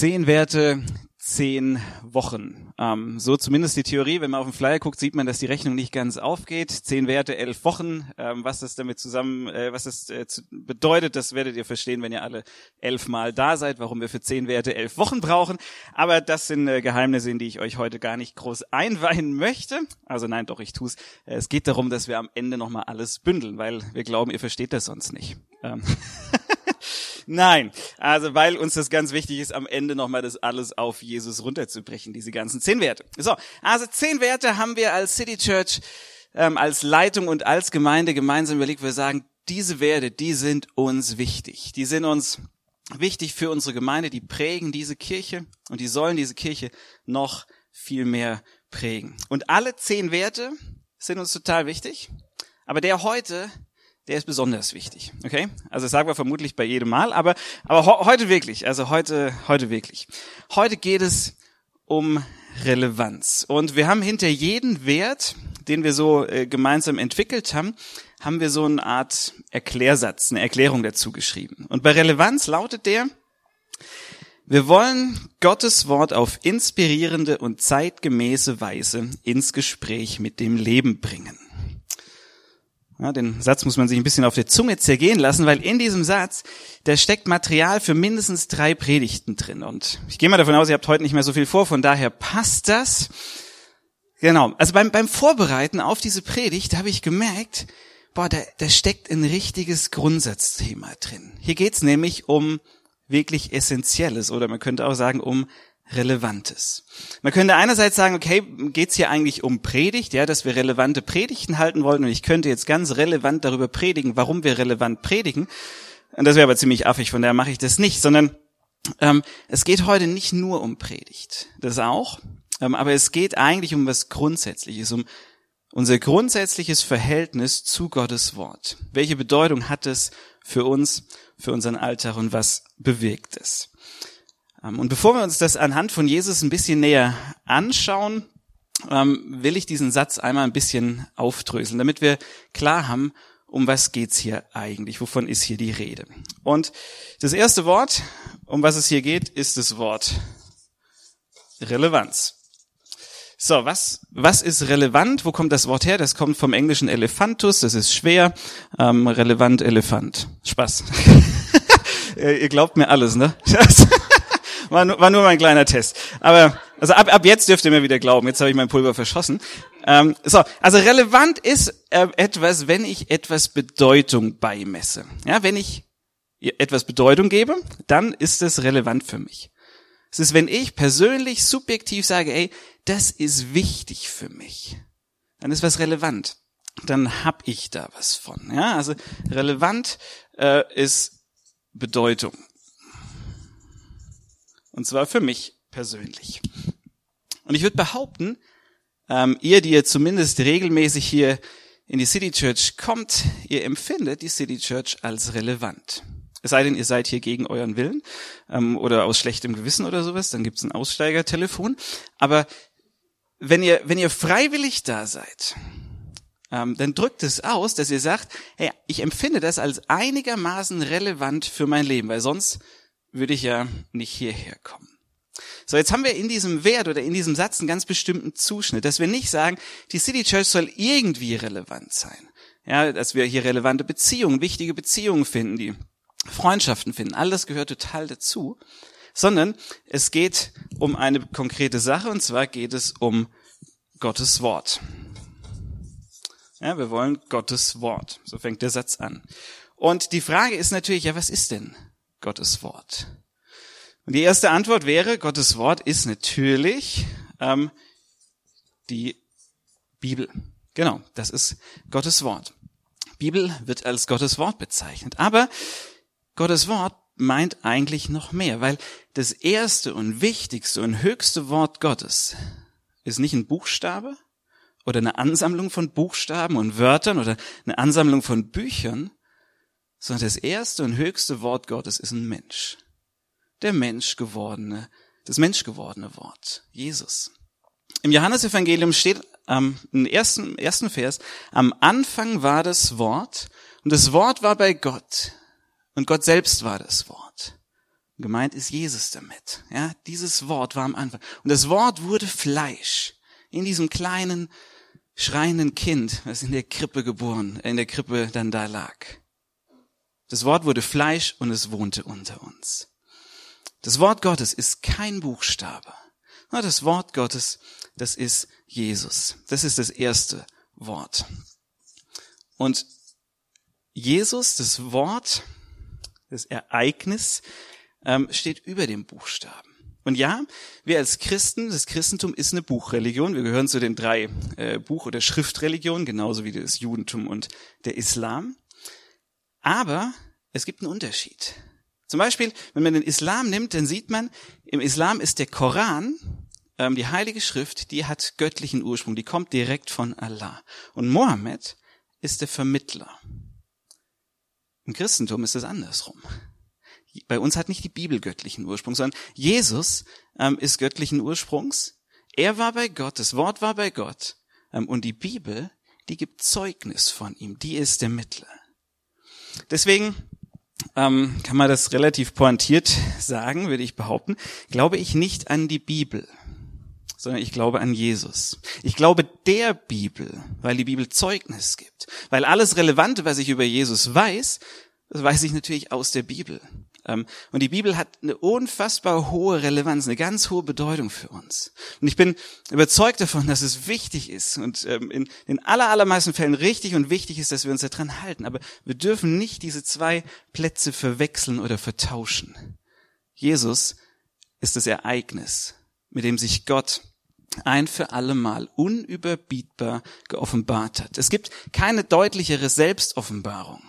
Zehn Werte, zehn Wochen. Ähm, so zumindest die Theorie. Wenn man auf den Flyer guckt, sieht man, dass die Rechnung nicht ganz aufgeht. Zehn Werte, elf Wochen. Ähm, was das damit zusammen, äh, was das äh, bedeutet, das werdet ihr verstehen, wenn ihr alle elf Mal da seid, warum wir für zehn Werte elf Wochen brauchen. Aber das sind äh, Geheimnisse, in die ich euch heute gar nicht groß einweihen möchte. Also nein, doch, ich tu's. Äh, es geht darum, dass wir am Ende nochmal alles bündeln, weil wir glauben, ihr versteht das sonst nicht. Ähm Nein, also weil uns das ganz wichtig ist, am Ende nochmal das alles auf Jesus runterzubrechen, diese ganzen zehn Werte. So, also zehn Werte haben wir als City Church, ähm, als Leitung und als Gemeinde gemeinsam überlegt. Wir sagen, diese Werte, die sind uns wichtig. Die sind uns wichtig für unsere Gemeinde, die prägen diese Kirche und die sollen diese Kirche noch viel mehr prägen. Und alle zehn Werte sind uns total wichtig. Aber der heute der ist besonders wichtig. Okay? Also das sagen wir vermutlich bei jedem Mal, aber, aber ho heute wirklich, also heute, heute wirklich. Heute geht es um Relevanz. Und wir haben hinter jeden Wert, den wir so äh, gemeinsam entwickelt haben, haben wir so eine Art Erklärsatz, eine Erklärung dazu geschrieben. Und bei Relevanz lautet der, wir wollen Gottes Wort auf inspirierende und zeitgemäße Weise ins Gespräch mit dem Leben bringen. Ja, den Satz muss man sich ein bisschen auf der Zunge zergehen lassen, weil in diesem Satz, da steckt Material für mindestens drei Predigten drin. Und ich gehe mal davon aus, ihr habt heute nicht mehr so viel vor, von daher passt das. Genau. Also beim, beim Vorbereiten auf diese Predigt habe ich gemerkt, boah, da, da steckt ein richtiges Grundsatzthema drin. Hier geht's nämlich um wirklich Essentielles oder man könnte auch sagen um Relevantes. Man könnte einerseits sagen, okay, geht's hier eigentlich um Predigt, ja, dass wir relevante Predigten halten wollen und ich könnte jetzt ganz relevant darüber predigen, warum wir relevant predigen. Und das wäre aber ziemlich affig, von daher mache ich das nicht, sondern ähm, es geht heute nicht nur um Predigt, das auch, ähm, aber es geht eigentlich um was Grundsätzliches, um unser grundsätzliches Verhältnis zu Gottes Wort. Welche Bedeutung hat es für uns, für unseren Alltag und was bewegt es? Ähm, und bevor wir uns das anhand von Jesus ein bisschen näher anschauen, ähm, will ich diesen Satz einmal ein bisschen aufdröseln, damit wir klar haben, um was geht's hier eigentlich? Wovon ist hier die Rede? Und das erste Wort, um was es hier geht, ist das Wort Relevanz. So, was, was ist relevant? Wo kommt das Wort her? Das kommt vom englischen Elephantus, das ist schwer. Ähm, relevant, Elefant. Spaß. Ihr glaubt mir alles, ne? war, nur, war nur mein kleiner Test. Aber also ab, ab jetzt dürft ihr mir wieder glauben. Jetzt habe ich mein Pulver verschossen. Ähm, so, also relevant ist äh, etwas, wenn ich etwas Bedeutung beimesse. Ja, wenn ich etwas Bedeutung gebe, dann ist es relevant für mich. Es ist, wenn ich persönlich subjektiv sage, ey, das ist wichtig für mich, dann ist was relevant. Dann hab ich da was von. Ja, also relevant äh, ist Bedeutung. Und zwar für mich persönlich. Und ich würde behaupten, ähm, ihr, die ihr zumindest regelmäßig hier in die City Church kommt, ihr empfindet die City Church als relevant. Es sei denn, ihr seid hier gegen euren Willen ähm, oder aus schlechtem Gewissen oder sowas, dann gibt's ein Aussteigertelefon. Aber wenn ihr, wenn ihr freiwillig da seid, ähm, dann drückt es aus, dass ihr sagt, hey, ich empfinde das als einigermaßen relevant für mein Leben, weil sonst würde ich ja nicht hierher kommen. So, jetzt haben wir in diesem Wert oder in diesem Satz einen ganz bestimmten Zuschnitt, dass wir nicht sagen, die City Church soll irgendwie relevant sein. Ja, dass wir hier relevante Beziehungen, wichtige Beziehungen finden, die Freundschaften finden. All das gehört total dazu. Sondern es geht um eine konkrete Sache und zwar geht es um Gottes Wort. Ja, wir wollen Gottes Wort. So fängt der Satz an. Und die Frage ist natürlich, ja, was ist denn Gottes Wort? Und die erste Antwort wäre, Gottes Wort ist natürlich ähm, die Bibel. Genau, das ist Gottes Wort. Bibel wird als Gottes Wort bezeichnet. Aber Gottes Wort meint eigentlich noch mehr, weil das erste und wichtigste und höchste Wort Gottes ist nicht ein Buchstabe oder eine Ansammlung von Buchstaben und Wörtern oder eine Ansammlung von Büchern, sondern das erste und höchste Wort Gottes ist ein Mensch. Der Mensch gewordene, das Mensch gewordene Wort, Jesus. Im Johannesevangelium steht ähm, ersten, ersten Vers, am Anfang war das Wort und das Wort war bei Gott und Gott selbst war das Wort. Gemeint ist Jesus damit. Ja, dieses Wort war am Anfang. Und das Wort wurde Fleisch in diesem kleinen, schreienden Kind, was in der Krippe geboren, in der Krippe dann da lag. Das Wort wurde Fleisch und es wohnte unter uns. Das Wort Gottes ist kein Buchstabe. Das Wort Gottes, das ist Jesus. Das ist das erste Wort. Und Jesus, das Wort, das Ereignis, ähm, steht über dem Buchstaben. Und ja, wir als Christen, das Christentum ist eine Buchreligion. Wir gehören zu den drei äh, Buch- oder Schriftreligionen, genauso wie das Judentum und der Islam. Aber es gibt einen Unterschied. Zum Beispiel, wenn man den Islam nimmt, dann sieht man, im Islam ist der Koran, ähm, die heilige Schrift, die hat göttlichen Ursprung, die kommt direkt von Allah. Und Mohammed ist der Vermittler. Im Christentum ist es andersrum. Bei uns hat nicht die Bibel göttlichen Ursprung, sondern Jesus ähm, ist göttlichen Ursprungs. Er war bei Gott, das Wort war bei Gott. Ähm, und die Bibel, die gibt Zeugnis von ihm, die ist der Mittler. Deswegen ähm, kann man das relativ pointiert sagen, würde ich behaupten, glaube ich nicht an die Bibel, sondern ich glaube an Jesus. Ich glaube der Bibel, weil die Bibel Zeugnis gibt. Weil alles Relevante, was ich über Jesus weiß, das weiß ich natürlich aus der Bibel. Ähm, und die Bibel hat eine unfassbar hohe Relevanz, eine ganz hohe Bedeutung für uns. Und ich bin überzeugt davon, dass es wichtig ist und ähm, in den aller, allermeisten Fällen richtig und wichtig ist, dass wir uns daran halten. Aber wir dürfen nicht diese zwei Plätze verwechseln oder vertauschen. Jesus ist das Ereignis, mit dem sich Gott ein für alle Mal unüberbietbar geoffenbart hat. Es gibt keine deutlichere Selbstoffenbarung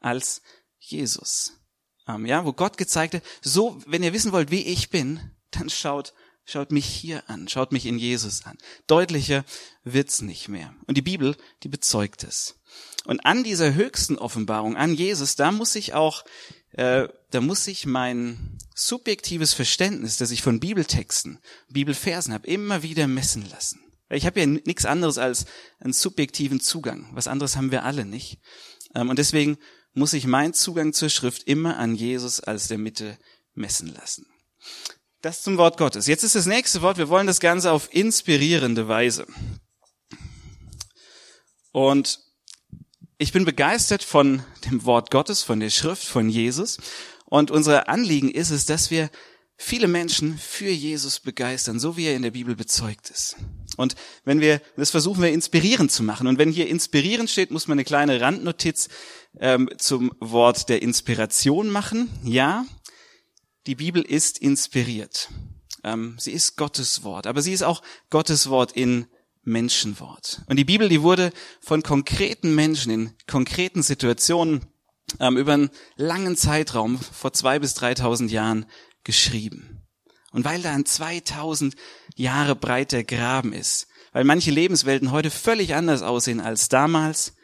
als Jesus. Ähm, ja, wo Gott gezeigt hat, so, wenn ihr wissen wollt, wie ich bin, dann schaut, schaut mich hier an, schaut mich in Jesus an. Deutlicher wird's nicht mehr. Und die Bibel, die bezeugt es. Und an dieser höchsten Offenbarung, an Jesus, da muss ich auch, äh, da muss ich mein subjektives Verständnis, das ich von Bibeltexten, Bibelversen habe, immer wieder messen lassen. Ich habe ja nichts anderes als einen subjektiven Zugang. Was anderes haben wir alle nicht. Ähm, und deswegen muss ich meinen Zugang zur Schrift immer an Jesus als der Mitte messen lassen. Das zum Wort Gottes. Jetzt ist das nächste Wort, wir wollen das Ganze auf inspirierende Weise. Und ich bin begeistert von dem Wort Gottes, von der Schrift, von Jesus. Und unser Anliegen ist es, dass wir viele Menschen für Jesus begeistern, so wie er in der Bibel bezeugt ist. Und wenn wir, das versuchen wir inspirierend zu machen. Und wenn hier inspirierend steht, muss man eine kleine Randnotiz ähm, zum Wort der Inspiration machen. Ja, die Bibel ist inspiriert. Ähm, sie ist Gottes Wort, aber sie ist auch Gottes Wort in Menschenwort. Und die Bibel, die wurde von konkreten Menschen in konkreten Situationen ähm, über einen langen Zeitraum vor zwei bis dreitausend Jahren geschrieben. Und weil da ein 2000 Jahre breiter Graben ist, weil manche Lebenswelten heute völlig anders aussehen als damals,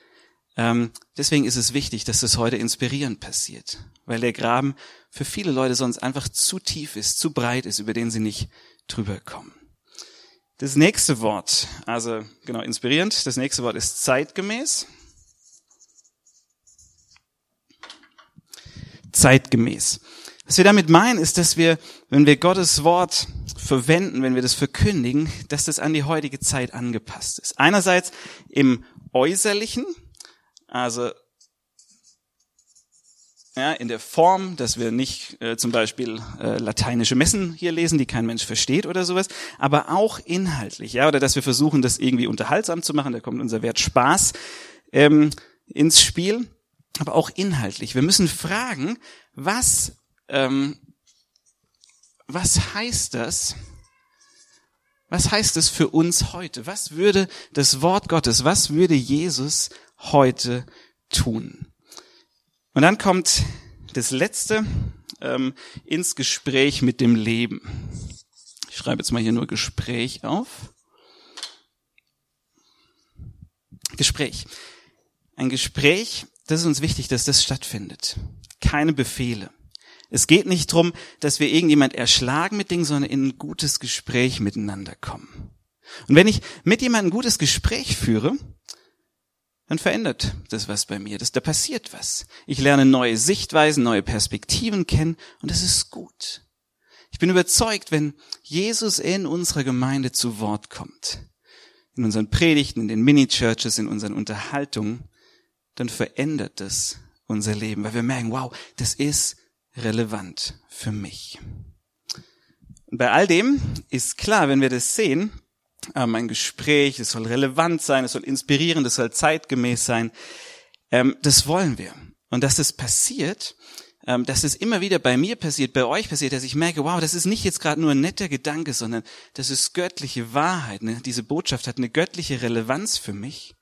ähm, deswegen ist es wichtig, dass das heute inspirierend passiert, weil der Graben für viele Leute sonst einfach zu tief ist, zu breit ist, über den sie nicht drüber kommen. Das nächste Wort, also genau inspirierend, das nächste Wort ist zeitgemäß. Zeitgemäß. Was wir damit meinen, ist, dass wir, wenn wir Gottes Wort verwenden, wenn wir das verkündigen, dass das an die heutige Zeit angepasst ist. Einerseits im Äußerlichen, also ja, in der Form, dass wir nicht äh, zum Beispiel äh, lateinische Messen hier lesen, die kein Mensch versteht oder sowas, aber auch inhaltlich, ja, oder dass wir versuchen, das irgendwie unterhaltsam zu machen. Da kommt unser Wert Spaß ähm, ins Spiel, aber auch inhaltlich. Wir müssen fragen, was ähm, was heißt das? Was heißt es für uns heute? Was würde das Wort Gottes, was würde Jesus heute tun? Und dann kommt das Letzte ähm, ins Gespräch mit dem Leben. Ich schreibe jetzt mal hier nur Gespräch auf. Gespräch. Ein Gespräch, das ist uns wichtig, dass das stattfindet. Keine Befehle. Es geht nicht drum, dass wir irgendjemand erschlagen mit Dingen, sondern in ein gutes Gespräch miteinander kommen. Und wenn ich mit jemandem ein gutes Gespräch führe, dann verändert das was bei mir. Das, da passiert was. Ich lerne neue Sichtweisen, neue Perspektiven kennen und das ist gut. Ich bin überzeugt, wenn Jesus in unserer Gemeinde zu Wort kommt, in unseren Predigten, in den Mini-Churches, in unseren Unterhaltungen, dann verändert das unser Leben, weil wir merken, wow, das ist relevant für mich. Und bei all dem ist klar, wenn wir das sehen, ähm, ein Gespräch, es soll relevant sein, es soll inspirieren, es soll zeitgemäß sein, ähm, das wollen wir. Und dass es passiert, ähm, dass es immer wieder bei mir passiert, bei euch passiert, dass ich merke, wow, das ist nicht jetzt gerade nur ein netter Gedanke, sondern das ist göttliche Wahrheit. Ne? Diese Botschaft hat eine göttliche Relevanz für mich.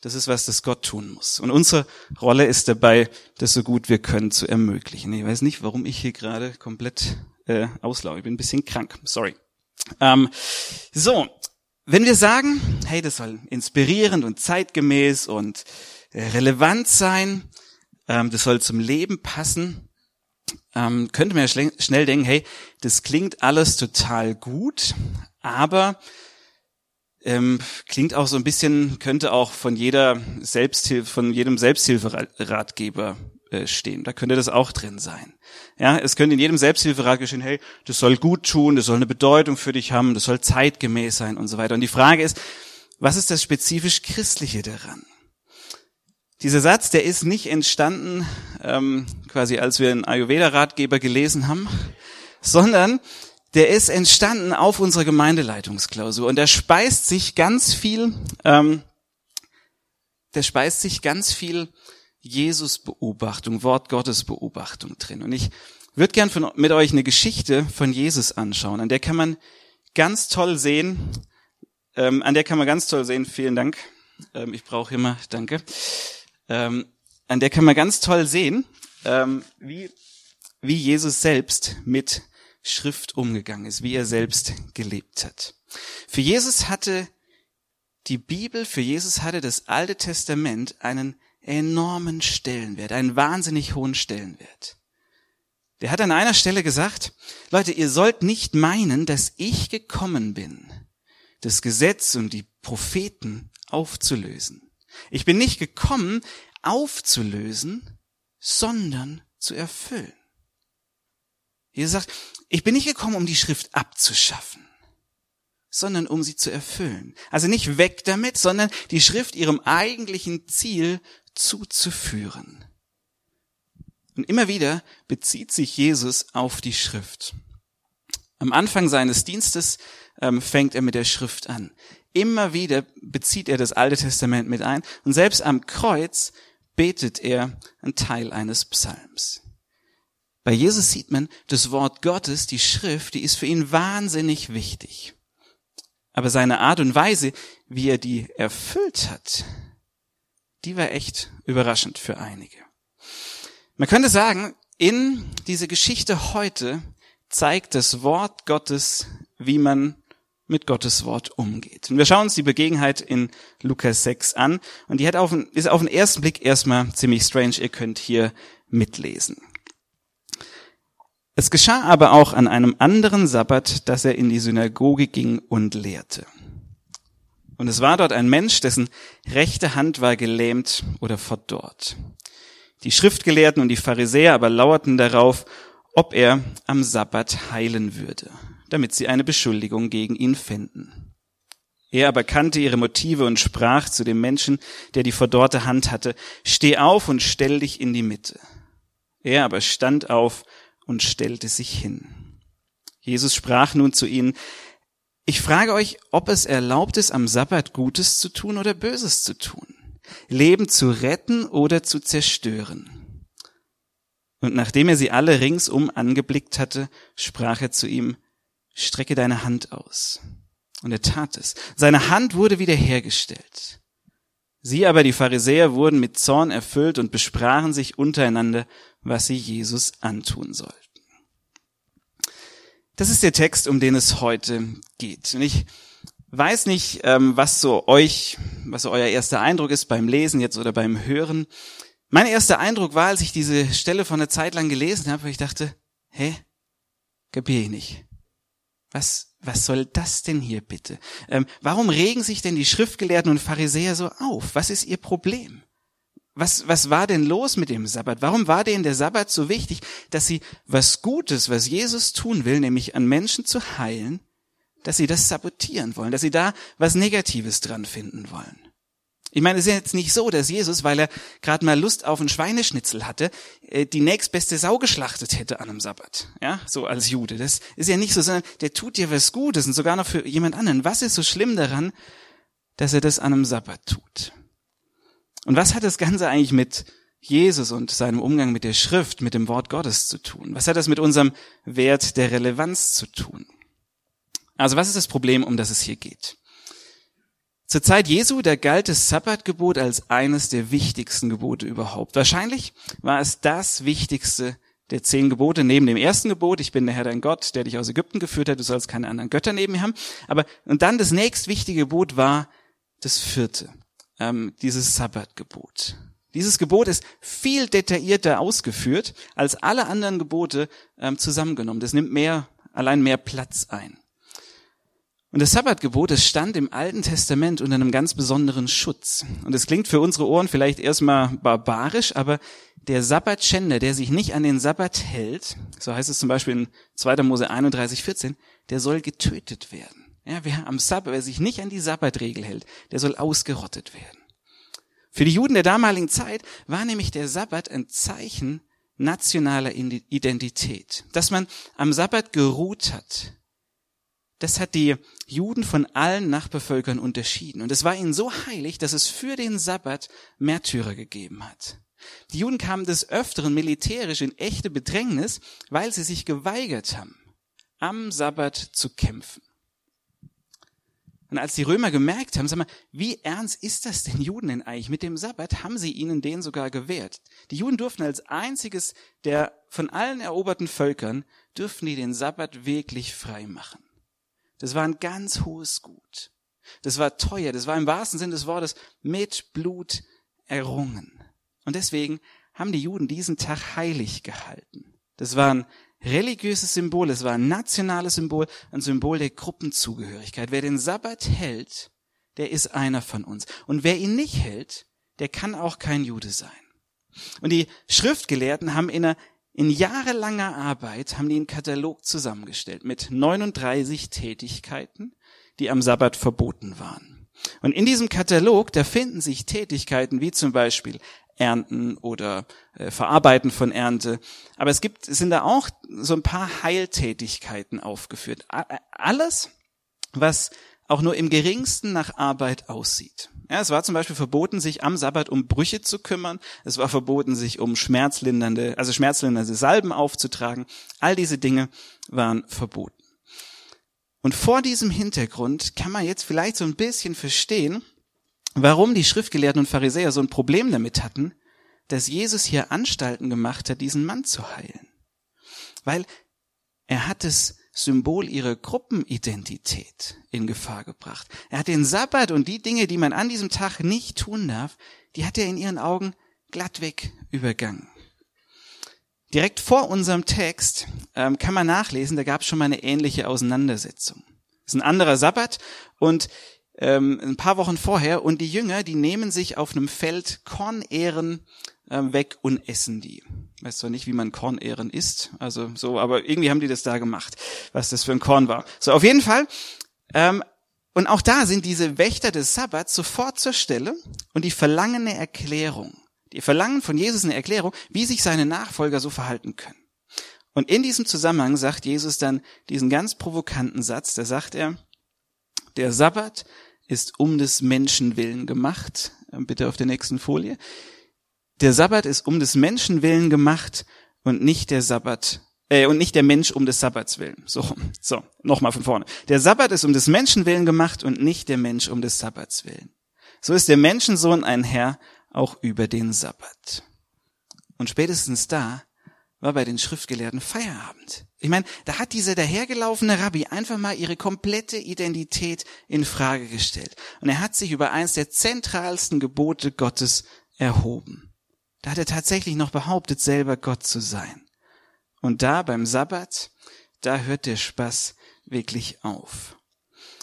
Das ist was, das Gott tun muss. Und unsere Rolle ist dabei, das so gut wir können zu ermöglichen. Ich weiß nicht, warum ich hier gerade komplett äh, auslaufe. Ich bin ein bisschen krank. Sorry. Ähm, so, wenn wir sagen, hey, das soll inspirierend und zeitgemäß und äh, relevant sein, ähm, das soll zum Leben passen, ähm, könnte man ja schnell, schnell denken, hey, das klingt alles total gut, aber ähm, klingt auch so ein bisschen, könnte auch von jeder Selbsthilfe, von jedem Selbsthilferatgeber äh, stehen. Da könnte das auch drin sein. Ja, es könnte in jedem Selbsthilferat stehen, hey, das soll gut tun, das soll eine Bedeutung für dich haben, das soll zeitgemäß sein und so weiter. Und die Frage ist, was ist das spezifisch Christliche daran? Dieser Satz, der ist nicht entstanden, ähm, quasi als wir einen Ayurveda-Ratgeber gelesen haben, sondern der ist entstanden auf unserer Gemeindeleitungsklausur und der speist sich ganz viel, ähm, der speist sich ganz viel Jesus-Beobachtung, Wort Gottes Beobachtung drin. Und ich würde gern von, mit euch eine Geschichte von Jesus anschauen, an der kann man ganz toll sehen, ähm, an der kann man ganz toll sehen, vielen Dank, ähm, ich brauche immer, danke, ähm, an der kann man ganz toll sehen, ähm, wie, wie Jesus selbst mit Schrift umgegangen ist, wie er selbst gelebt hat. Für Jesus hatte die Bibel, für Jesus hatte das Alte Testament einen enormen Stellenwert, einen wahnsinnig hohen Stellenwert. Der hat an einer Stelle gesagt, Leute, ihr sollt nicht meinen, dass ich gekommen bin, das Gesetz und die Propheten aufzulösen. Ich bin nicht gekommen, aufzulösen, sondern zu erfüllen. Jesus sagt, ich bin nicht gekommen, um die Schrift abzuschaffen, sondern um sie zu erfüllen. Also nicht weg damit, sondern die Schrift ihrem eigentlichen Ziel zuzuführen. Und immer wieder bezieht sich Jesus auf die Schrift. Am Anfang seines Dienstes ähm, fängt er mit der Schrift an. Immer wieder bezieht er das Alte Testament mit ein und selbst am Kreuz betet er einen Teil eines Psalms. Bei Jesus sieht man, das Wort Gottes, die Schrift, die ist für ihn wahnsinnig wichtig. Aber seine Art und Weise, wie er die erfüllt hat, die war echt überraschend für einige. Man könnte sagen, in diese Geschichte heute zeigt das Wort Gottes, wie man mit Gottes Wort umgeht. Und wir schauen uns die Begebenheit in Lukas 6 an und die hat auf, ist auf den ersten Blick erstmal ziemlich strange. Ihr könnt hier mitlesen. Es geschah aber auch an einem anderen Sabbat, dass er in die Synagoge ging und lehrte. Und es war dort ein Mensch, dessen rechte Hand war gelähmt oder verdorrt. Die Schriftgelehrten und die Pharisäer aber lauerten darauf, ob er am Sabbat heilen würde, damit sie eine Beschuldigung gegen ihn fänden. Er aber kannte ihre Motive und sprach zu dem Menschen, der die verdorrte Hand hatte, Steh auf und stell dich in die Mitte. Er aber stand auf und stellte sich hin. Jesus sprach nun zu ihnen, ich frage euch, ob es erlaubt ist, am Sabbat Gutes zu tun oder Böses zu tun, Leben zu retten oder zu zerstören. Und nachdem er sie alle ringsum angeblickt hatte, sprach er zu ihm, strecke deine Hand aus. Und er tat es. Seine Hand wurde wiederhergestellt. Sie aber, die Pharisäer, wurden mit Zorn erfüllt und besprachen sich untereinander, was sie Jesus antun sollten. Das ist der Text, um den es heute geht. Und ich weiß nicht, ähm, was so euch, was so euer erster Eindruck ist beim Lesen jetzt oder beim Hören. Mein erster Eindruck war, als ich diese Stelle von einer Zeit lang gelesen habe, weil ich dachte, hä, kapier ich nicht. Was, was soll das denn hier bitte? Ähm, warum regen sich denn die Schriftgelehrten und Pharisäer so auf? Was ist ihr Problem? Was, was war denn los mit dem Sabbat? Warum war denen der Sabbat so wichtig, dass sie was Gutes, was Jesus tun will, nämlich an Menschen zu heilen, dass sie das sabotieren wollen, dass sie da was Negatives dran finden wollen? Ich meine, es ist jetzt nicht so, dass Jesus, weil er gerade mal Lust auf einen Schweineschnitzel hatte, äh, die nächstbeste Sau geschlachtet hätte an einem Sabbat. Ja, so als Jude. Das ist ja nicht so, sondern der tut dir was Gutes und sogar noch für jemand anderen. Was ist so schlimm daran, dass er das an einem Sabbat tut? Und was hat das Ganze eigentlich mit Jesus und seinem Umgang mit der Schrift, mit dem Wort Gottes zu tun? Was hat das mit unserem Wert der Relevanz zu tun? Also was ist das Problem, um das es hier geht? Zur Zeit Jesu, da galt das Sabbatgebot als eines der wichtigsten Gebote überhaupt. Wahrscheinlich war es das wichtigste der zehn Gebote neben dem ersten Gebot, ich bin der Herr dein Gott, der dich aus Ägypten geführt hat, du sollst keine anderen Götter neben mir haben. Aber, und dann das nächstwichtige Gebot war das vierte, ähm, dieses Sabbatgebot. Dieses Gebot ist viel detaillierter ausgeführt als alle anderen Gebote ähm, zusammengenommen. Das nimmt mehr, allein mehr Platz ein. Und das Sabbatgebot, es stand im Alten Testament unter einem ganz besonderen Schutz. Und es klingt für unsere Ohren vielleicht erstmal barbarisch, aber der Sabbatschänder, der sich nicht an den Sabbat hält, so heißt es zum Beispiel in 2. Mose 31, 14, der soll getötet werden. Ja, wer am Sabbat, wer sich nicht an die Sabbatregel hält, der soll ausgerottet werden. Für die Juden der damaligen Zeit war nämlich der Sabbat ein Zeichen nationaler Identität. Dass man am Sabbat geruht hat, das hat die Juden von allen Nachbevölkern unterschieden. Und es war ihnen so heilig, dass es für den Sabbat Märtyrer gegeben hat. Die Juden kamen des Öfteren militärisch in echte Bedrängnis, weil sie sich geweigert haben, am Sabbat zu kämpfen. Und als die Römer gemerkt haben, sag mal, wie ernst ist das denn Juden denn eigentlich mit dem Sabbat, haben sie ihnen den sogar gewährt. Die Juden durften als einziges der von allen eroberten Völkern, dürften die den Sabbat wirklich frei machen. Das war ein ganz hohes Gut. Das war teuer. Das war im wahrsten Sinne des Wortes mit Blut errungen. Und deswegen haben die Juden diesen Tag heilig gehalten. Das war ein religiöses Symbol, es war ein nationales Symbol, ein Symbol der Gruppenzugehörigkeit. Wer den Sabbat hält, der ist einer von uns. Und wer ihn nicht hält, der kann auch kein Jude sein. Und die Schriftgelehrten haben in einer in jahrelanger Arbeit haben die einen Katalog zusammengestellt mit 39 Tätigkeiten, die am Sabbat verboten waren. Und in diesem Katalog, da finden sich Tätigkeiten wie zum Beispiel Ernten oder äh, Verarbeiten von Ernte. Aber es gibt, sind da auch so ein paar Heiltätigkeiten aufgeführt. Alles, was auch nur im geringsten nach Arbeit aussieht. Ja, es war zum Beispiel verboten, sich am Sabbat um Brüche zu kümmern. Es war verboten, sich um schmerzlindernde, also schmerzlindernde Salben aufzutragen. All diese Dinge waren verboten. Und vor diesem Hintergrund kann man jetzt vielleicht so ein bisschen verstehen, warum die Schriftgelehrten und Pharisäer so ein Problem damit hatten, dass Jesus hier Anstalten gemacht hat, diesen Mann zu heilen. Weil er hat es Symbol ihrer Gruppenidentität in Gefahr gebracht. Er hat den Sabbat und die Dinge, die man an diesem Tag nicht tun darf, die hat er in ihren Augen glattweg übergangen. Direkt vor unserem Text ähm, kann man nachlesen, da gab es schon mal eine ähnliche Auseinandersetzung. Es ist ein anderer Sabbat und ähm, ein paar Wochen vorher und die Jünger, die nehmen sich auf einem Feld Kornähren ähm, weg und essen die. Weiß zwar nicht, wie man Kornähren isst, also so, aber irgendwie haben die das da gemacht, was das für ein Korn war. So, auf jeden Fall. Ähm, und auch da sind diese Wächter des Sabbats sofort zur Stelle und die verlangen eine Erklärung. Die verlangen von Jesus eine Erklärung, wie sich seine Nachfolger so verhalten können. Und in diesem Zusammenhang sagt Jesus dann diesen ganz provokanten Satz, da sagt er, der Sabbat ist um des Menschen willen gemacht. Bitte auf der nächsten Folie. Der Sabbat ist um des Menschen willen gemacht und nicht der Sabbat äh, und nicht der Mensch um des Sabbats willen. So, so, nochmal von vorne. Der Sabbat ist um des Menschen willen gemacht und nicht der Mensch um des Sabbats willen. So ist der Menschensohn ein Herr auch über den Sabbat. Und spätestens da war bei den Schriftgelehrten Feierabend. Ich meine, da hat dieser dahergelaufene Rabbi einfach mal ihre komplette Identität in Frage gestellt. Und er hat sich über eins der zentralsten Gebote Gottes erhoben. Da hat er tatsächlich noch behauptet, selber Gott zu sein. Und da beim Sabbat, da hört der Spaß wirklich auf.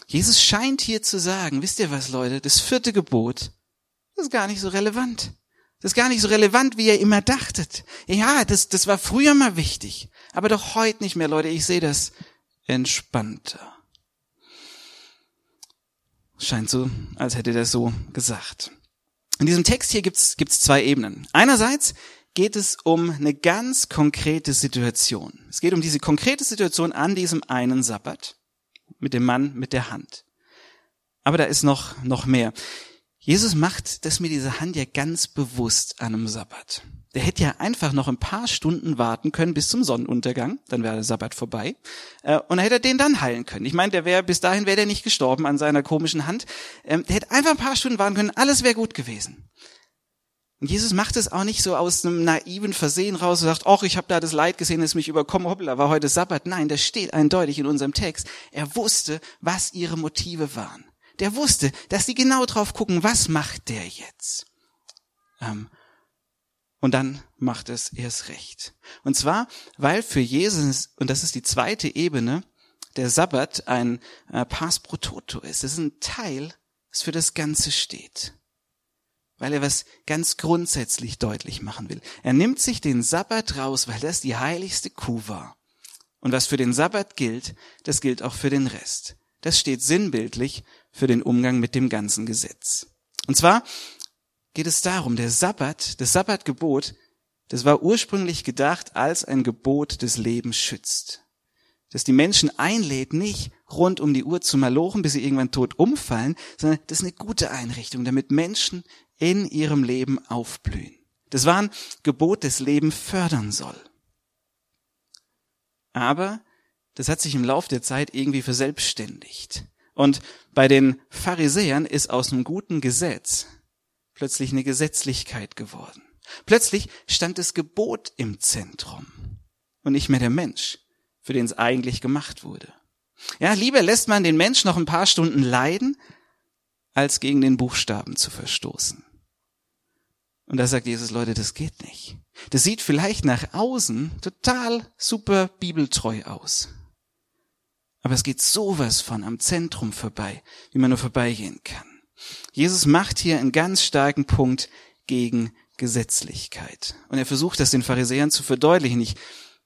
Jesus scheint hier zu sagen, wisst ihr was, Leute, das vierte Gebot, das ist gar nicht so relevant. Das ist gar nicht so relevant, wie ihr immer dachtet. Ja, das, das war früher mal wichtig, aber doch heute nicht mehr, Leute. Ich sehe das entspannter. Scheint so, als hätte er so gesagt. In diesem Text hier gibt's gibt's zwei Ebenen. Einerseits geht es um eine ganz konkrete Situation. Es geht um diese konkrete Situation an diesem einen Sabbat mit dem Mann mit der Hand. Aber da ist noch, noch mehr. Jesus macht das mit dieser Hand ja ganz bewusst an einem Sabbat. Der hätte ja einfach noch ein paar Stunden warten können bis zum Sonnenuntergang, dann wäre der Sabbat vorbei, äh, und dann hätte er den dann heilen können. Ich meine, der wäre bis dahin wäre der nicht gestorben an seiner komischen Hand. Ähm, der hätte einfach ein paar Stunden warten können, alles wäre gut gewesen. Und Jesus macht es auch nicht so aus einem naiven Versehen raus und sagt, ach, ich habe da das Leid gesehen, es mich überkommen, hoppla, war heute Sabbat. Nein, das steht eindeutig in unserem Text. Er wusste, was ihre Motive waren der wusste, dass sie genau drauf gucken, was macht der jetzt? Ähm, und dann macht es erst recht. Und zwar, weil für Jesus, und das ist die zweite Ebene, der Sabbat ein äh, Pass pro Toto ist. Das ist ein Teil, das für das Ganze steht. Weil er was ganz grundsätzlich deutlich machen will. Er nimmt sich den Sabbat raus, weil das die heiligste Kuh war. Und was für den Sabbat gilt, das gilt auch für den Rest. Das steht sinnbildlich für den Umgang mit dem ganzen Gesetz. Und zwar geht es darum, der Sabbat, das Sabbatgebot, das war ursprünglich gedacht als ein Gebot des Lebens schützt. Das die Menschen einlädt, nicht rund um die Uhr zu malochen, bis sie irgendwann tot umfallen, sondern das ist eine gute Einrichtung, damit Menschen in ihrem Leben aufblühen. Das war ein Gebot, das Leben fördern soll. Aber das hat sich im Lauf der Zeit irgendwie verselbstständigt. Und bei den Pharisäern ist aus einem guten Gesetz plötzlich eine Gesetzlichkeit geworden. Plötzlich stand das Gebot im Zentrum und nicht mehr der Mensch, für den es eigentlich gemacht wurde. Ja, lieber lässt man den Mensch noch ein paar Stunden leiden, als gegen den Buchstaben zu verstoßen. Und da sagt Jesus, Leute, das geht nicht. Das sieht vielleicht nach außen total super bibeltreu aus. Aber es geht sowas von am Zentrum vorbei, wie man nur vorbeigehen kann. Jesus macht hier einen ganz starken Punkt gegen Gesetzlichkeit. Und er versucht das den Pharisäern zu verdeutlichen. Ich,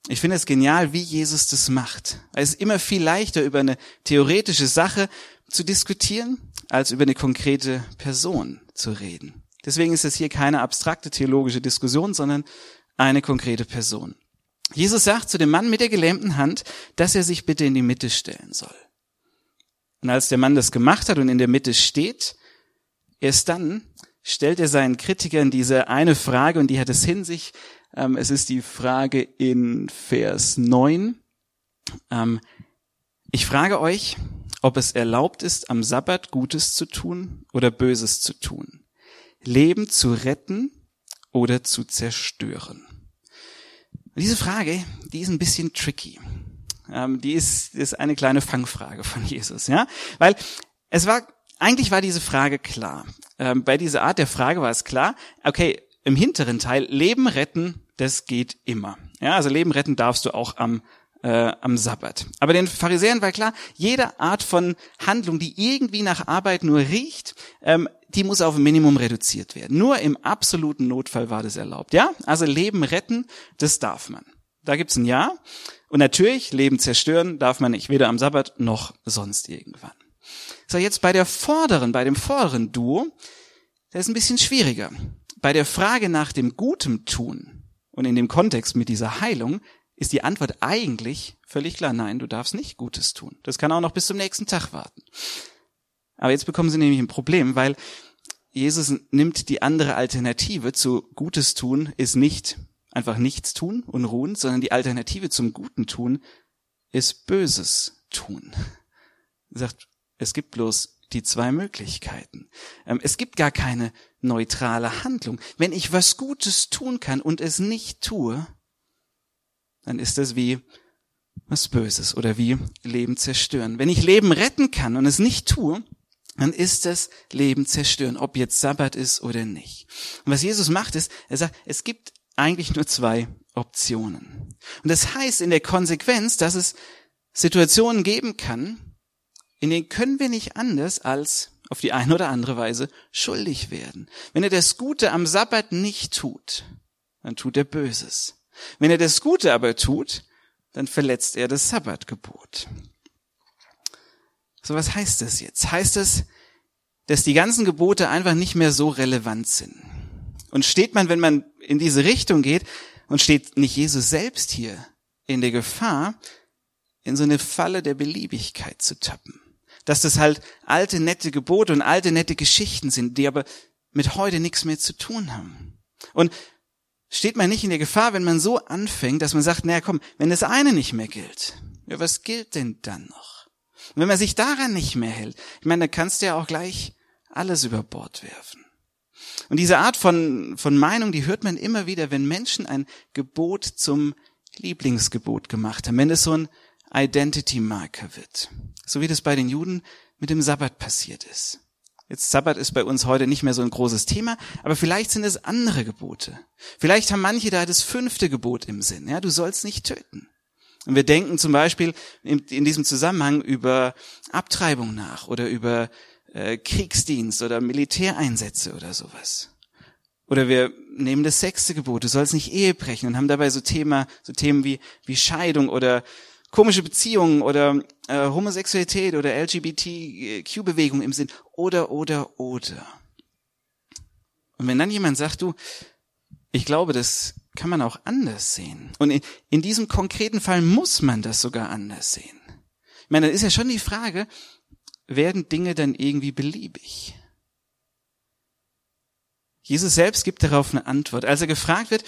ich finde es genial, wie Jesus das macht. Es ist immer viel leichter, über eine theoretische Sache zu diskutieren, als über eine konkrete Person zu reden. Deswegen ist es hier keine abstrakte theologische Diskussion, sondern eine konkrete Person. Jesus sagt zu dem Mann mit der gelähmten Hand, dass er sich bitte in die Mitte stellen soll. Und als der Mann das gemacht hat und in der Mitte steht, erst dann stellt er seinen Kritikern diese eine Frage und die hat es hin sich. Ähm, es ist die Frage in Vers 9. Ähm, ich frage euch, ob es erlaubt ist, am Sabbat Gutes zu tun oder Böses zu tun. Leben zu retten oder zu zerstören. Diese Frage, die ist ein bisschen tricky. Ähm, die ist, ist eine kleine Fangfrage von Jesus, ja, weil es war eigentlich war diese Frage klar. Ähm, bei dieser Art der Frage war es klar. Okay, im hinteren Teil Leben retten, das geht immer. Ja, also Leben retten darfst du auch am äh, am Sabbat. Aber den Pharisäern war klar, jede Art von Handlung, die irgendwie nach Arbeit nur riecht, ähm, die muss auf ein Minimum reduziert werden. Nur im absoluten Notfall war das erlaubt. Ja, also Leben retten, das darf man. Da gibt's ein Ja. Und natürlich, Leben zerstören darf man nicht, weder am Sabbat noch sonst irgendwann. So, jetzt bei der vorderen, bei dem vorderen Duo, das ist ein bisschen schwieriger. Bei der Frage nach dem Gutem tun und in dem Kontext mit dieser Heilung ist die Antwort eigentlich völlig klar, nein, du darfst nicht Gutes tun. Das kann auch noch bis zum nächsten Tag warten. Aber jetzt bekommen sie nämlich ein Problem, weil Jesus nimmt die andere Alternative zu Gutes tun, ist nicht einfach nichts tun und ruhen, sondern die Alternative zum Guten tun ist Böses tun. Er sagt, es gibt bloß die zwei Möglichkeiten. Ähm, es gibt gar keine neutrale Handlung. Wenn ich was Gutes tun kann und es nicht tue, dann ist das wie was Böses oder wie Leben zerstören. Wenn ich Leben retten kann und es nicht tue, dann ist das Leben zerstören, ob jetzt Sabbat ist oder nicht. Und was Jesus macht ist, er sagt, es gibt eigentlich nur zwei Optionen. Und das heißt in der Konsequenz, dass es Situationen geben kann, in denen können wir nicht anders als auf die eine oder andere Weise schuldig werden. Wenn er das Gute am Sabbat nicht tut, dann tut er Böses. Wenn er das Gute aber tut, dann verletzt er das Sabbatgebot. So was heißt das jetzt? Heißt es, dass die ganzen Gebote einfach nicht mehr so relevant sind? Und steht man, wenn man in diese Richtung geht, und steht nicht Jesus selbst hier in der Gefahr, in so eine Falle der Beliebigkeit zu tappen? Dass das halt alte, nette Gebote und alte, nette Geschichten sind, die aber mit heute nichts mehr zu tun haben. Und steht man nicht in der Gefahr, wenn man so anfängt, dass man sagt, naja komm, wenn das eine nicht mehr gilt, ja, was gilt denn dann noch? Und wenn man sich daran nicht mehr hält, ich meine, dann kannst du ja auch gleich alles über Bord werfen. Und diese Art von, von Meinung, die hört man immer wieder, wenn Menschen ein Gebot zum Lieblingsgebot gemacht haben, wenn es so ein Identity Marker wird. So wie das bei den Juden mit dem Sabbat passiert ist. Jetzt Sabbat ist bei uns heute nicht mehr so ein großes Thema, aber vielleicht sind es andere Gebote. Vielleicht haben manche da das fünfte Gebot im Sinn. Ja, du sollst nicht töten. Und wir denken zum Beispiel in, in diesem Zusammenhang über Abtreibung nach oder über äh, Kriegsdienst oder Militäreinsätze oder sowas. Oder wir nehmen das sechste Gebot, du sollst nicht Ehe brechen und haben dabei so Thema, so Themen wie, wie Scheidung oder komische Beziehungen oder äh, Homosexualität oder LGBTQ-Bewegung im Sinn oder, oder, oder. Und wenn dann jemand sagt, du, ich glaube, das kann man auch anders sehen. Und in, in diesem konkreten Fall muss man das sogar anders sehen. Ich meine, dann ist ja schon die Frage, werden Dinge dann irgendwie beliebig? Jesus selbst gibt darauf eine Antwort. Als er gefragt wird,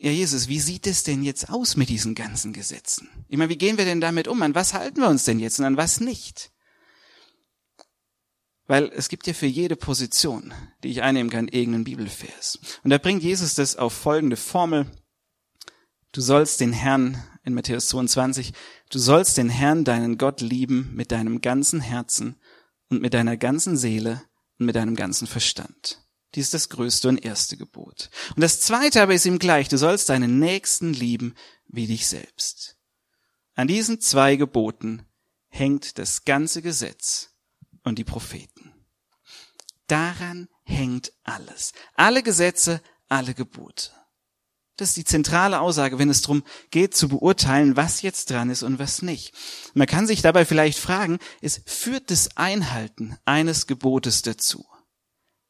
ja Jesus, wie sieht es denn jetzt aus mit diesen ganzen Gesetzen? Ich meine, wie gehen wir denn damit um? An was halten wir uns denn jetzt und an was nicht? Weil es gibt ja für jede Position, die ich einnehmen kann, irgendeinen Bibelvers. Und da bringt Jesus das auf folgende Formel. Du sollst den Herrn, in Matthäus 22, du sollst den Herrn, deinen Gott lieben mit deinem ganzen Herzen und mit deiner ganzen Seele und mit deinem ganzen Verstand. Dies ist das größte und erste Gebot. Und das zweite aber ist ihm gleich, du sollst deinen Nächsten lieben wie dich selbst. An diesen zwei Geboten hängt das ganze Gesetz und die Propheten. Daran hängt alles. Alle Gesetze, alle Gebote. Das ist die zentrale Aussage, wenn es darum geht zu beurteilen, was jetzt dran ist und was nicht. Man kann sich dabei vielleicht fragen, es führt das Einhalten eines Gebotes dazu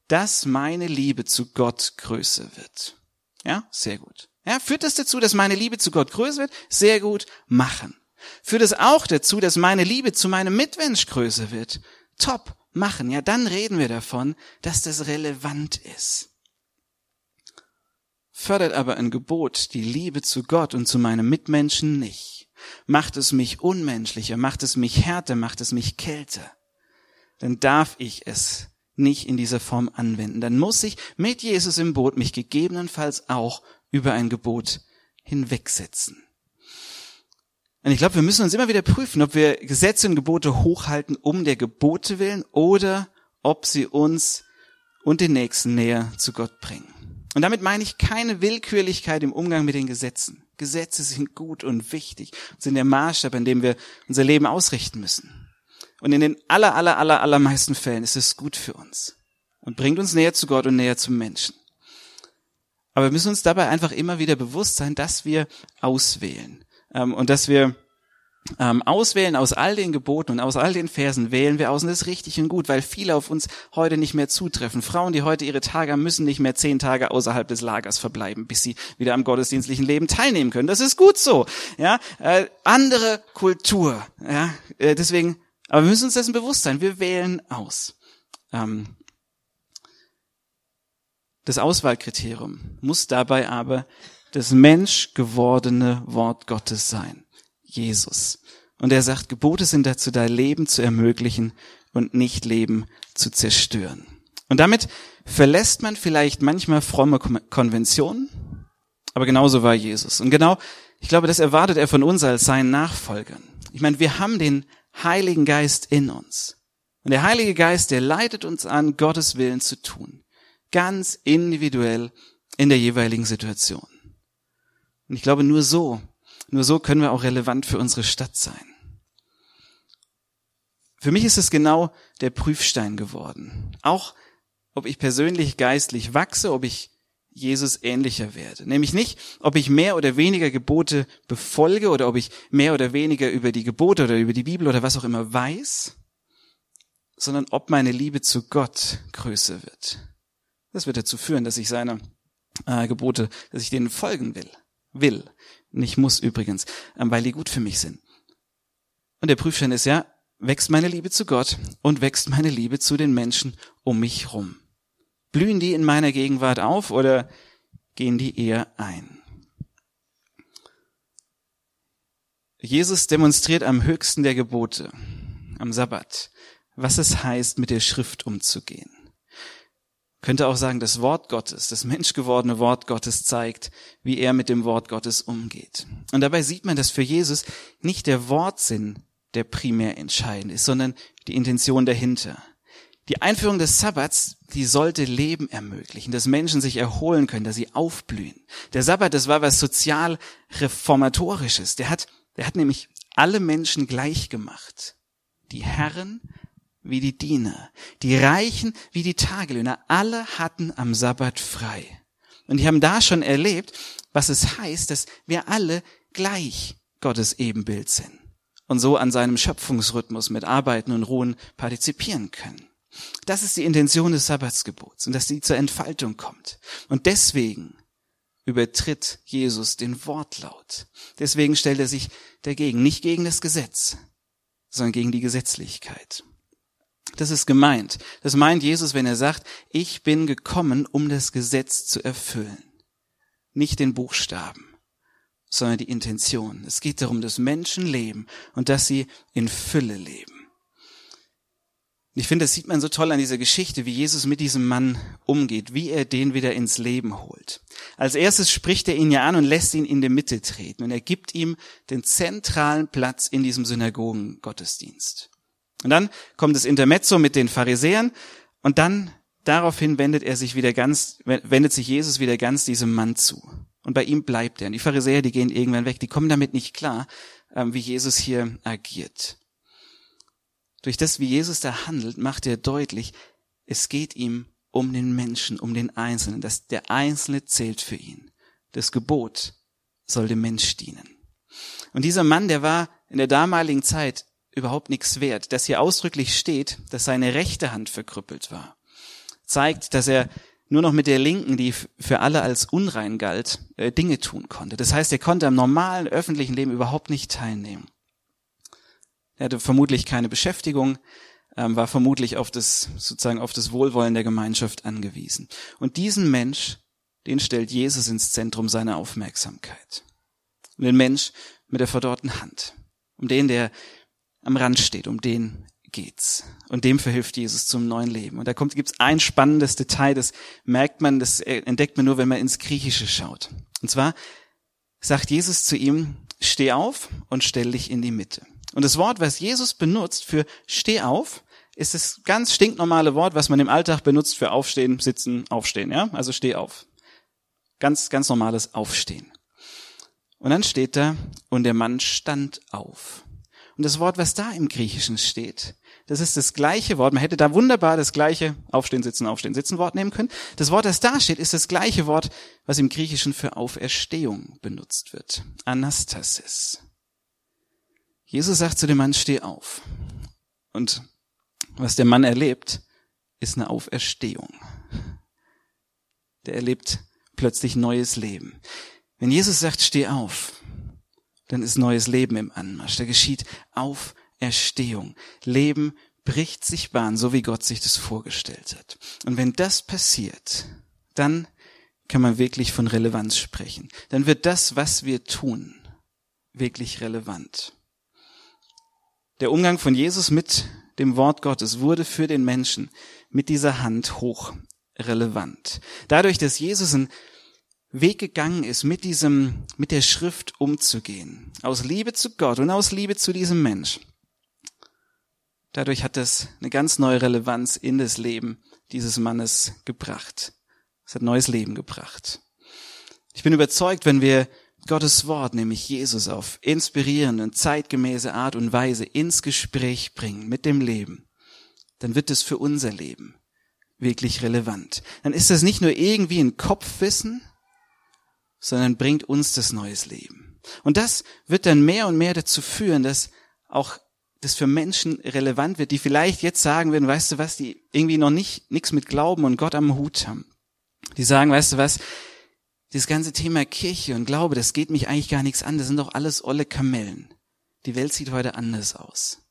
dass meine Liebe zu Gott größer wird. Ja, sehr gut. Ja, führt das dazu, dass meine Liebe zu Gott größer wird? Sehr gut, machen. Führt es auch dazu, dass meine Liebe zu meinem Mitmensch größer wird? Top, machen. Ja, dann reden wir davon, dass das relevant ist. Fördert aber ein Gebot die Liebe zu Gott und zu meinem Mitmenschen nicht. Macht es mich unmenschlicher, macht es mich härter, macht es mich kälter. Dann darf ich es nicht in dieser Form anwenden. Dann muss ich mit Jesus im Boot mich gegebenenfalls auch über ein Gebot hinwegsetzen. Und ich glaube, wir müssen uns immer wieder prüfen, ob wir Gesetze und Gebote hochhalten um der Gebote willen oder ob sie uns und den Nächsten näher zu Gott bringen. Und damit meine ich keine Willkürlichkeit im Umgang mit den Gesetzen. Gesetze sind gut und wichtig sind der Maßstab, an dem wir unser Leben ausrichten müssen. Und in den aller, aller, aller, allermeisten Fällen ist es gut für uns und bringt uns näher zu Gott und näher zum Menschen. Aber wir müssen uns dabei einfach immer wieder bewusst sein, dass wir auswählen ähm, und dass wir ähm, auswählen aus all den Geboten und aus all den Versen wählen wir aus und das ist richtig und gut, weil viele auf uns heute nicht mehr zutreffen. Frauen, die heute ihre Tage haben, müssen nicht mehr zehn Tage außerhalb des Lagers verbleiben, bis sie wieder am gottesdienstlichen Leben teilnehmen können. Das ist gut so. Ja, äh, andere Kultur. Ja, äh, deswegen aber wir müssen uns dessen bewusst sein. Wir wählen aus. Ähm, das Auswahlkriterium muss dabei aber das menschgewordene Wort Gottes sein. Jesus. Und er sagt, Gebote sind dazu da, Leben zu ermöglichen und nicht Leben zu zerstören. Und damit verlässt man vielleicht manchmal fromme Konventionen, aber genauso war Jesus. Und genau, ich glaube, das erwartet er von uns als seinen Nachfolgern. Ich meine, wir haben den Heiligen Geist in uns. Und der Heilige Geist, der leitet uns an, Gottes Willen zu tun. Ganz individuell in der jeweiligen Situation. Und ich glaube, nur so Nur so können wir auch relevant für unsere Stadt sein. Für mich ist es genau der Prüfstein geworden. Auch ob ich persönlich geistlich wachse, ob ich Jesus ähnlicher werde. Nämlich nicht, ob ich mehr oder weniger Gebote befolge oder ob ich mehr oder weniger über die Gebote oder über die Bibel oder was auch immer weiß, sondern ob meine Liebe zu Gott größer wird. Das wird dazu führen, dass ich seine äh, Gebote, dass ich denen folgen will. Will. Nicht muss übrigens, ähm, weil die gut für mich sind. Und der Prüfstein ist ja, wächst meine Liebe zu Gott und wächst meine Liebe zu den Menschen um mich rum. Blühen die in meiner Gegenwart auf oder gehen die eher ein? Jesus demonstriert am höchsten der Gebote, am Sabbat, was es heißt, mit der Schrift umzugehen. Könnte auch sagen, das Wort Gottes, das menschgewordene Wort Gottes zeigt, wie er mit dem Wort Gottes umgeht. Und dabei sieht man, dass für Jesus nicht der Wortsinn der primär entscheidend ist, sondern die Intention dahinter. Die Einführung des Sabbats, die sollte Leben ermöglichen, dass Menschen sich erholen können, dass sie aufblühen. Der Sabbat, das war was sozial reformatorisches. Der hat, der hat nämlich alle Menschen gleich gemacht. Die Herren wie die Diener, die Reichen wie die Tagelöhner, alle hatten am Sabbat frei. Und die haben da schon erlebt, was es heißt, dass wir alle gleich Gottes Ebenbild sind und so an seinem Schöpfungsrhythmus mit Arbeiten und Ruhen partizipieren können. Das ist die Intention des Sabbatsgebots und dass sie zur Entfaltung kommt. Und deswegen übertritt Jesus den Wortlaut. Deswegen stellt er sich dagegen, nicht gegen das Gesetz, sondern gegen die Gesetzlichkeit. Das ist gemeint. Das meint Jesus, wenn er sagt, ich bin gekommen, um das Gesetz zu erfüllen. Nicht den Buchstaben, sondern die Intention. Es geht darum, dass Menschen leben und dass sie in Fülle leben. Ich finde, das sieht man so toll an dieser Geschichte, wie Jesus mit diesem Mann umgeht, wie er den wieder ins Leben holt. Als erstes spricht er ihn ja an und lässt ihn in die Mitte treten und er gibt ihm den zentralen Platz in diesem Synagogen-Gottesdienst. Und dann kommt das Intermezzo mit den Pharisäern und dann daraufhin wendet er sich wieder ganz, wendet sich Jesus wieder ganz diesem Mann zu. Und bei ihm bleibt er. Und die Pharisäer, die gehen irgendwann weg, die kommen damit nicht klar, ähm, wie Jesus hier agiert. Durch das, wie Jesus da handelt, macht er deutlich, es geht ihm um den Menschen, um den Einzelnen, dass der Einzelne zählt für ihn. Das Gebot soll dem Mensch dienen. Und dieser Mann, der war in der damaligen Zeit überhaupt nichts wert. Dass hier ausdrücklich steht, dass seine rechte Hand verkrüppelt war, zeigt, dass er nur noch mit der linken, die für alle als unrein galt, äh, Dinge tun konnte. Das heißt, er konnte am normalen öffentlichen Leben überhaupt nicht teilnehmen. Er hatte vermutlich keine Beschäftigung, ähm, war vermutlich auf das, sozusagen auf das Wohlwollen der Gemeinschaft angewiesen. Und diesen Mensch, den stellt Jesus ins Zentrum seiner Aufmerksamkeit. Und den Mensch mit der verdorrten Hand. Um den, der am Rand steht, um den geht's. Und dem verhilft Jesus zum neuen Leben. Und da kommt, gibt's ein spannendes Detail, das merkt man, das entdeckt man nur, wenn man ins Griechische schaut. Und zwar sagt Jesus zu ihm, steh auf und stell dich in die Mitte. Und das Wort, was Jesus benutzt für steh auf, ist das ganz stinknormale Wort, was man im Alltag benutzt für aufstehen, sitzen, aufstehen, ja? Also steh auf. Ganz, ganz normales Aufstehen. Und dann steht da, und der Mann stand auf. Und das Wort, was da im Griechischen steht, das ist das gleiche Wort. Man hätte da wunderbar das gleiche Aufstehen, Sitzen, Aufstehen, Sitzen Wort nehmen können. Das Wort, das da steht, ist das gleiche Wort, was im Griechischen für Auferstehung benutzt wird. Anastasis. Jesus sagt zu dem Mann, steh auf. Und was der Mann erlebt, ist eine Auferstehung. Der erlebt plötzlich neues Leben. Wenn Jesus sagt, steh auf, dann ist neues Leben im Anmarsch. Da geschieht Auferstehung. Leben bricht sich Bahn, so wie Gott sich das vorgestellt hat. Und wenn das passiert, dann kann man wirklich von Relevanz sprechen. Dann wird das, was wir tun, wirklich relevant. Der Umgang von Jesus mit dem Wort Gottes wurde für den Menschen mit dieser Hand hoch relevant. Dadurch, dass Jesus einen Weg gegangen ist, mit diesem, mit der Schrift umzugehen, aus Liebe zu Gott und aus Liebe zu diesem Mensch. Dadurch hat das eine ganz neue Relevanz in das Leben dieses Mannes gebracht. Es hat neues Leben gebracht. Ich bin überzeugt, wenn wir Gottes Wort, nämlich Jesus, auf inspirierende und zeitgemäße Art und Weise ins Gespräch bringen mit dem Leben, dann wird es für unser Leben wirklich relevant. Dann ist das nicht nur irgendwie ein Kopfwissen, sondern bringt uns das neues Leben. Und das wird dann mehr und mehr dazu führen, dass auch das für Menschen relevant wird, die vielleicht jetzt sagen werden, weißt du was, die irgendwie noch nicht nichts mit Glauben und Gott am Hut haben. Die sagen, weißt du was, dieses ganze Thema Kirche und Glaube, das geht mich eigentlich gar nichts an. Das sind doch alles olle Kamellen. Die Welt sieht heute anders aus.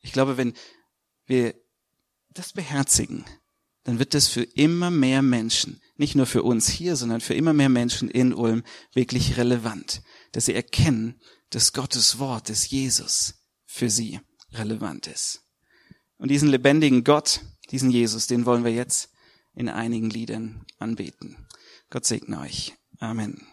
Ich glaube, wenn wir das beherzigen, dann wird das für immer mehr Menschen, nicht nur für uns hier, sondern für immer mehr Menschen in Ulm wirklich relevant, dass sie erkennen, dass Gottes Wort, des Jesus für sie relevant ist. Und diesen lebendigen Gott, diesen Jesus, den wollen wir jetzt in einigen Liedern anbeten. Gott segne euch. Amen.